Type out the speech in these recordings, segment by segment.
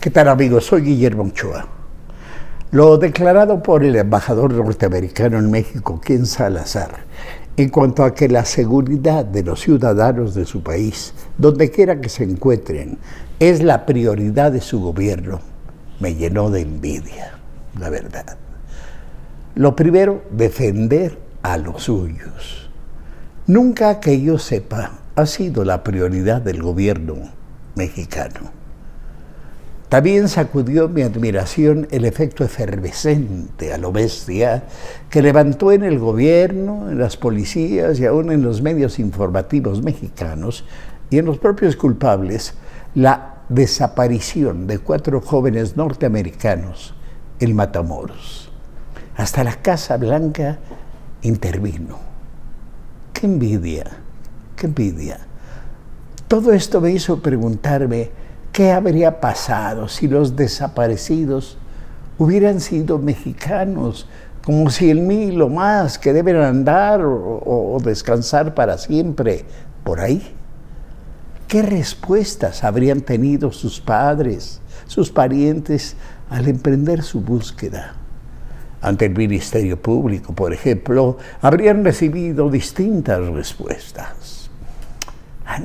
¿Qué tal amigos? Soy Guillermo Ochoa. Lo declarado por el embajador norteamericano en México, Ken Salazar, en cuanto a que la seguridad de los ciudadanos de su país, donde quiera que se encuentren, es la prioridad de su gobierno, me llenó de envidia, la verdad. Lo primero, defender a los suyos. Nunca que yo sepa ha sido la prioridad del gobierno mexicano. También sacudió mi admiración el efecto efervescente a lo bestia que levantó en el gobierno, en las policías y aún en los medios informativos mexicanos y en los propios culpables la desaparición de cuatro jóvenes norteamericanos en Matamoros. Hasta la Casa Blanca intervino. ¡Qué envidia! ¡Qué envidia! Todo esto me hizo preguntarme, ¿Qué habría pasado si los desaparecidos hubieran sido mexicanos? Como si el mil o más que deben andar o, descansar para siempre por ahí. ¿Qué respuestas habrían tenido sus padres, sus parientes al emprender su búsqueda? Ante el Ministerio Público, por ejemplo, habrían recibido distintas respuestas.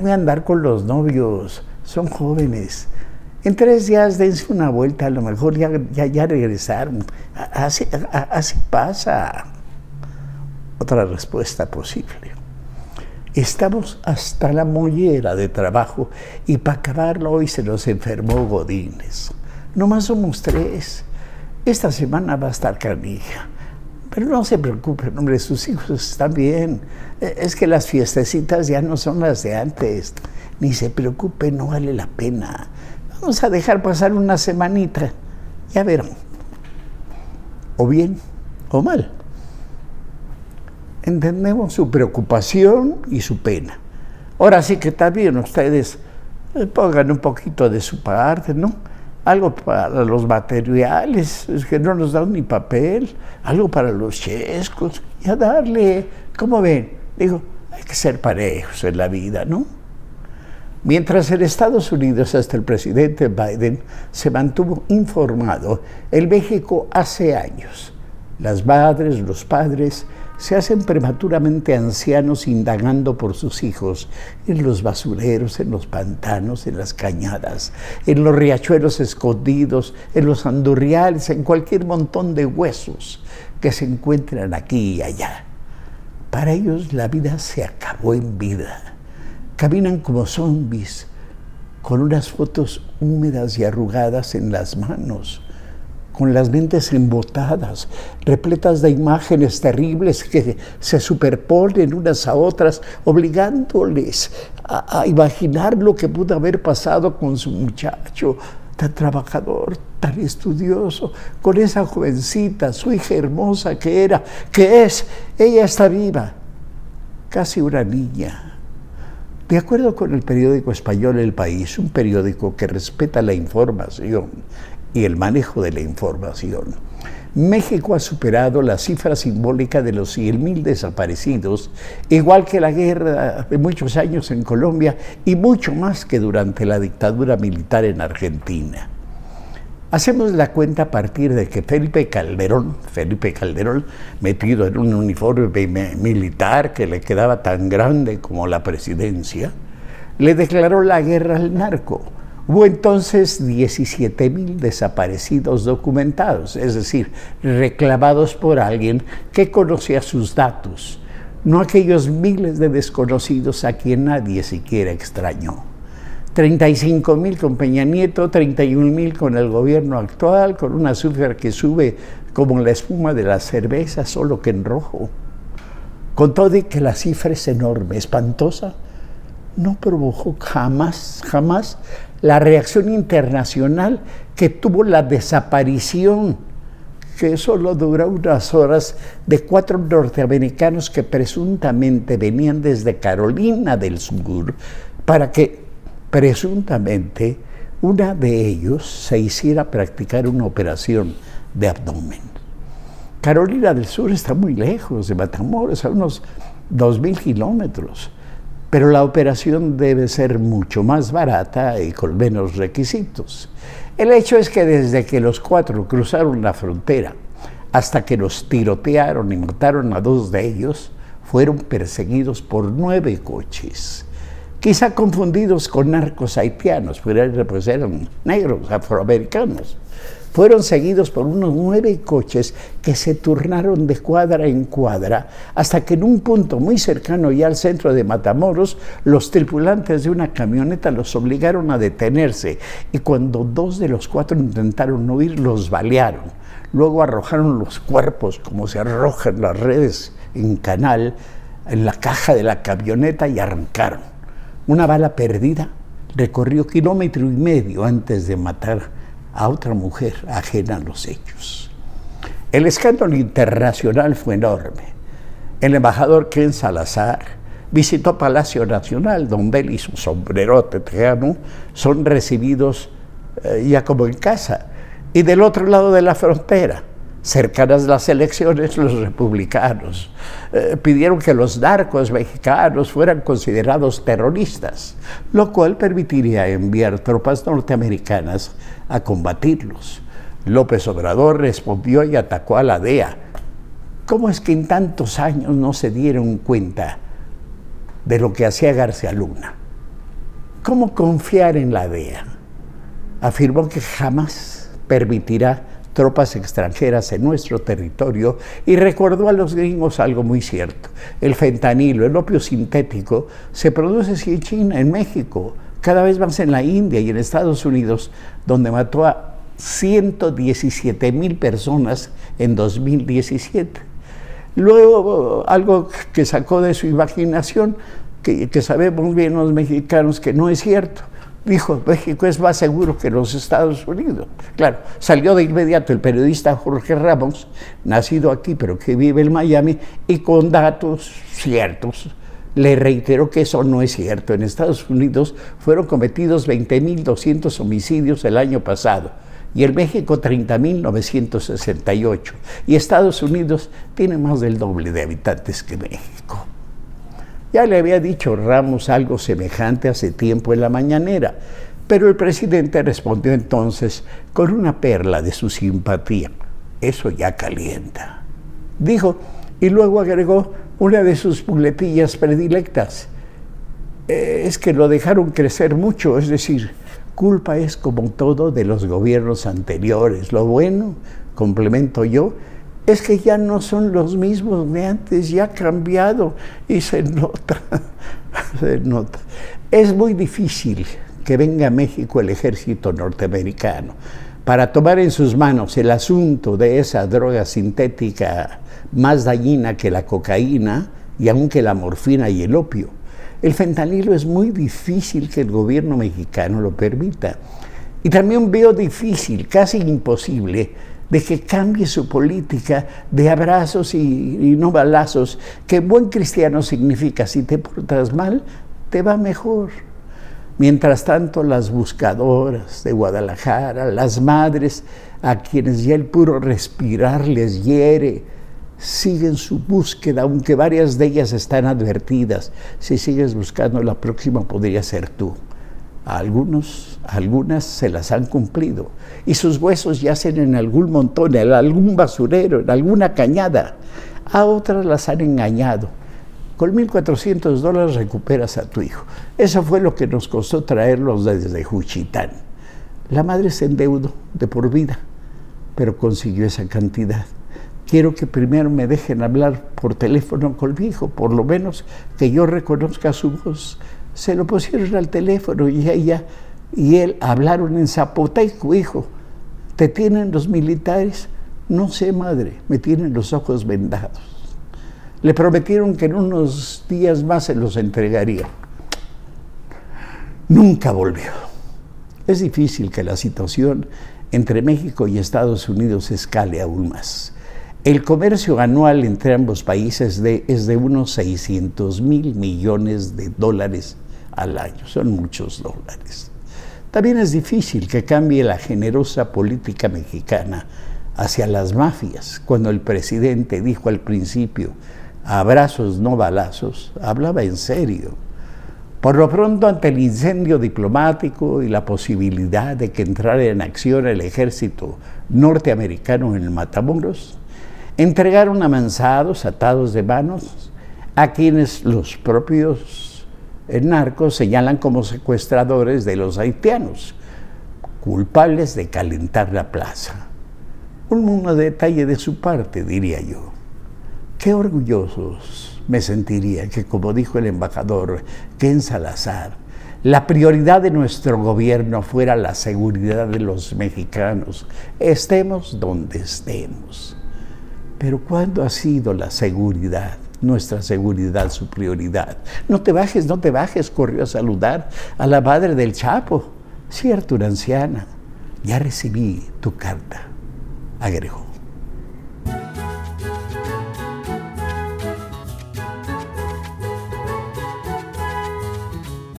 Que andar con los novios son jóvenes. En tres días dense una vuelta, a lo mejor ya, ya, regresaron. Así, así pasa. Otra respuesta posible. Estamos hasta la mollera de trabajo y para acabarlo hoy se nos enfermó Godínez. Nomás somos tres. Esta semana va a estar canija. Pero no se preocupen, hombre, sus hijos están bien. E, es que las fiestecitas ya no son las de antes ni se preocupe, no vale la pena. Vamos a dejar pasar una semanita, ya verán. O bien o mal. Entendemos su preocupación y su pena. Ahora sí que también ustedes eh, pongan un poquito de su parte, ¿no? Algo para los materiales, es que no nos dan ni papel, algo para los chescos, y a darle, ¿cómo ven? Digo, hay que ser parejos en la vida, ¿no? Mientras en Estados Unidos hasta el presidente Biden se mantuvo informado, en México hace años las madres, los padres se hacen prematuramente ancianos indagando por sus hijos en los basureros, en los pantanos, en las cañadas, en los riachuelos escondidos, en los andurriales, en cualquier montón de huesos que se encuentran aquí y allá. Para ellos la vida se acabó en vida Caminan como zombies, con unas fotos húmedas y arrugadas en las manos, con las mentes embotadas, repletas de imágenes terribles que se superponen unas a otras, obligándoles a, a, imaginar lo que pudo haber pasado con su muchacho tan trabajador, tan estudioso, con esa jovencita, su hija hermosa que era, que es, ella está viva, casi una niña. De acuerdo con el periódico español El País, un periódico que respeta la información y el manejo de la información, México ha superado la cifra simbólica de los 100.000 desaparecidos, igual que la guerra de muchos años en Colombia y mucho más que durante la dictadura militar en Argentina. Hacemos la cuenta a partir de que Felipe Calderón, Felipe Calderón, metido en un uniforme militar que le quedaba tan grande como la presidencia, le declaró la guerra al narco. Hubo entonces 17 mil desaparecidos documentados, es decir, reclamados por alguien que conocía sus datos, no aquellos miles de desconocidos a quien nadie siquiera extrañó. 35 mil con Peña Nieto, 31 mil con el gobierno actual, con una azúcar que sube como la espuma de la cerveza, solo que en rojo. Con todo y que la cifra es enorme, espantosa, no provocó jamás, jamás la reacción internacional que tuvo la desaparición, que solo duró unas horas, de cuatro norteamericanos que presuntamente venían desde Carolina del Sur para que presuntamente una de ellos se hiciera practicar una operación de abdomen. Carolina del Sur está muy lejos de Matamoros, a unos 2.000 kilómetros, pero la operación debe ser mucho más barata y con menos requisitos. El hecho es que desde que los cuatro cruzaron la frontera hasta que los tirotearon y mataron a dos de ellos, fueron perseguidos por nueve coches, quizá confundidos con narcos haitianos, pues eran negros, afroamericanos. Fueron seguidos por unos nueve coches que se turnaron de cuadra en cuadra hasta que en un punto muy cercano ya al centro de Matamoros, los tripulantes de una camioneta los obligaron a detenerse y cuando dos de los cuatro intentaron huir, los balearon. Luego arrojaron los cuerpos como se arrojan las redes en canal en la caja de la camioneta y arrancaron. Una bala perdida recorrió kilómetro y medio antes de matar a otra mujer ajena a los hechos. El escándalo internacional fue enorme. El embajador Ken Salazar visitó Palacio Nacional, donde él y su sombrerote tejano son recibidos eh, ya como en casa. Y del otro lado de la frontera, cercanas las elecciones, los republicanos eh, pidieron que los narcos mexicanos fueran considerados terroristas, lo cual permitiría enviar tropas norteamericanas a combatirlos. López Obrador respondió y atacó a la DEA. ¿Cómo es que en tantos años no se dieron cuenta de lo que hacía García Luna? ¿Cómo confiar en la DEA? Afirmó que jamás permitirá tropas extranjeras en nuestro territorio y recordó a los gringos algo muy cierto. El fentanilo, el opio sintético, se produce en China, en México, cada vez más en la India y en Estados Unidos, donde mató a 117 mil personas en 2017. Luego, algo que sacó de su imaginación, que, que sabemos bien los mexicanos que no es cierto, dijo, México es más seguro que los Estados Unidos. Claro, salió de inmediato el periodista Jorge Ramos, nacido aquí pero que vive en Miami, y con datos ciertos le reiteró que eso no es cierto. En Estados Unidos fueron cometidos 20.200 homicidios el año pasado y en México 30.968. Y Estados Unidos tiene más del doble de habitantes que México. Ya le había dicho Ramos algo semejante hace tiempo en la mañanera, pero el presidente respondió entonces con una perla de su simpatía. Eso ya calienta. Dijo, y luego agregó una de sus muletillas predilectas. Eh, es que lo dejaron crecer mucho, es decir, culpa es como todo de los gobiernos anteriores. Lo bueno, complemento yo, es que ya no son los mismos de antes, ya ha cambiado y se nota, se nota. Es muy difícil que venga a México el ejército norteamericano para tomar en sus manos el asunto de esa droga sintética más dañina que la cocaína y aunque la morfina y el opio. El fentanilo es muy difícil que el gobierno mexicano lo permita. Y también veo difícil, casi imposible, de que cambie su política de abrazos y, no balazos, que buen cristiano significa si te portas mal, te va mejor. Mientras tanto, las buscadoras de Guadalajara, las madres a quienes ya el puro respirar les hiere, siguen su búsqueda, aunque varias de ellas están advertidas. Si sigues buscando, la próxima podría ser tú. A algunos, algunas se las han cumplido y sus huesos yacen en algún montón, en algún basurero, en alguna cañada. A otras las han engañado. Con 1.400 dólares recuperas a tu hijo. Eso fue lo que nos costó traerlos desde Juchitán. La madre se endeudó de por vida, pero consiguió esa cantidad. Quiero que primero me dejen hablar por teléfono con mi hijo, por lo menos que yo reconozca su voz se lo pusieron al teléfono y ella y él hablaron en zapoteco, hijo, ¿te tienen los militares? No sé, madre, me tienen los ojos vendados. Le prometieron que en unos días más se los entregaría. Nunca volvió. Es difícil que la situación entre México y Estados Unidos escale aún más. El comercio anual entre ambos países es de unos 600 mil millones de dólares al año. Son muchos dólares. También es difícil que cambie la generosa política mexicana hacia las mafias. Cuando el presidente dijo al principio, abrazos no balazos, hablaba en serio. Por lo pronto, ante el incendio diplomático y la posibilidad de que entrara en acción el ejército norteamericano en el Matamoros, entregaron amansados, atados de manos, a quienes los propios narcos señalan como secuestradores de los haitianos, culpables de calentar la plaza. Un detalle de su parte, diría yo. Qué orgullosos me sentiría que, como dijo el embajador Ken Salazar, la prioridad de nuestro gobierno fuera la seguridad de los mexicanos, estemos donde estemos. Pero ¿cuándo ha sido la seguridad, nuestra seguridad, su prioridad? No te bajes, no te bajes, corrió a saludar a la madre del Chapo, cierto, una anciana. Ya recibí tu carta, agregó.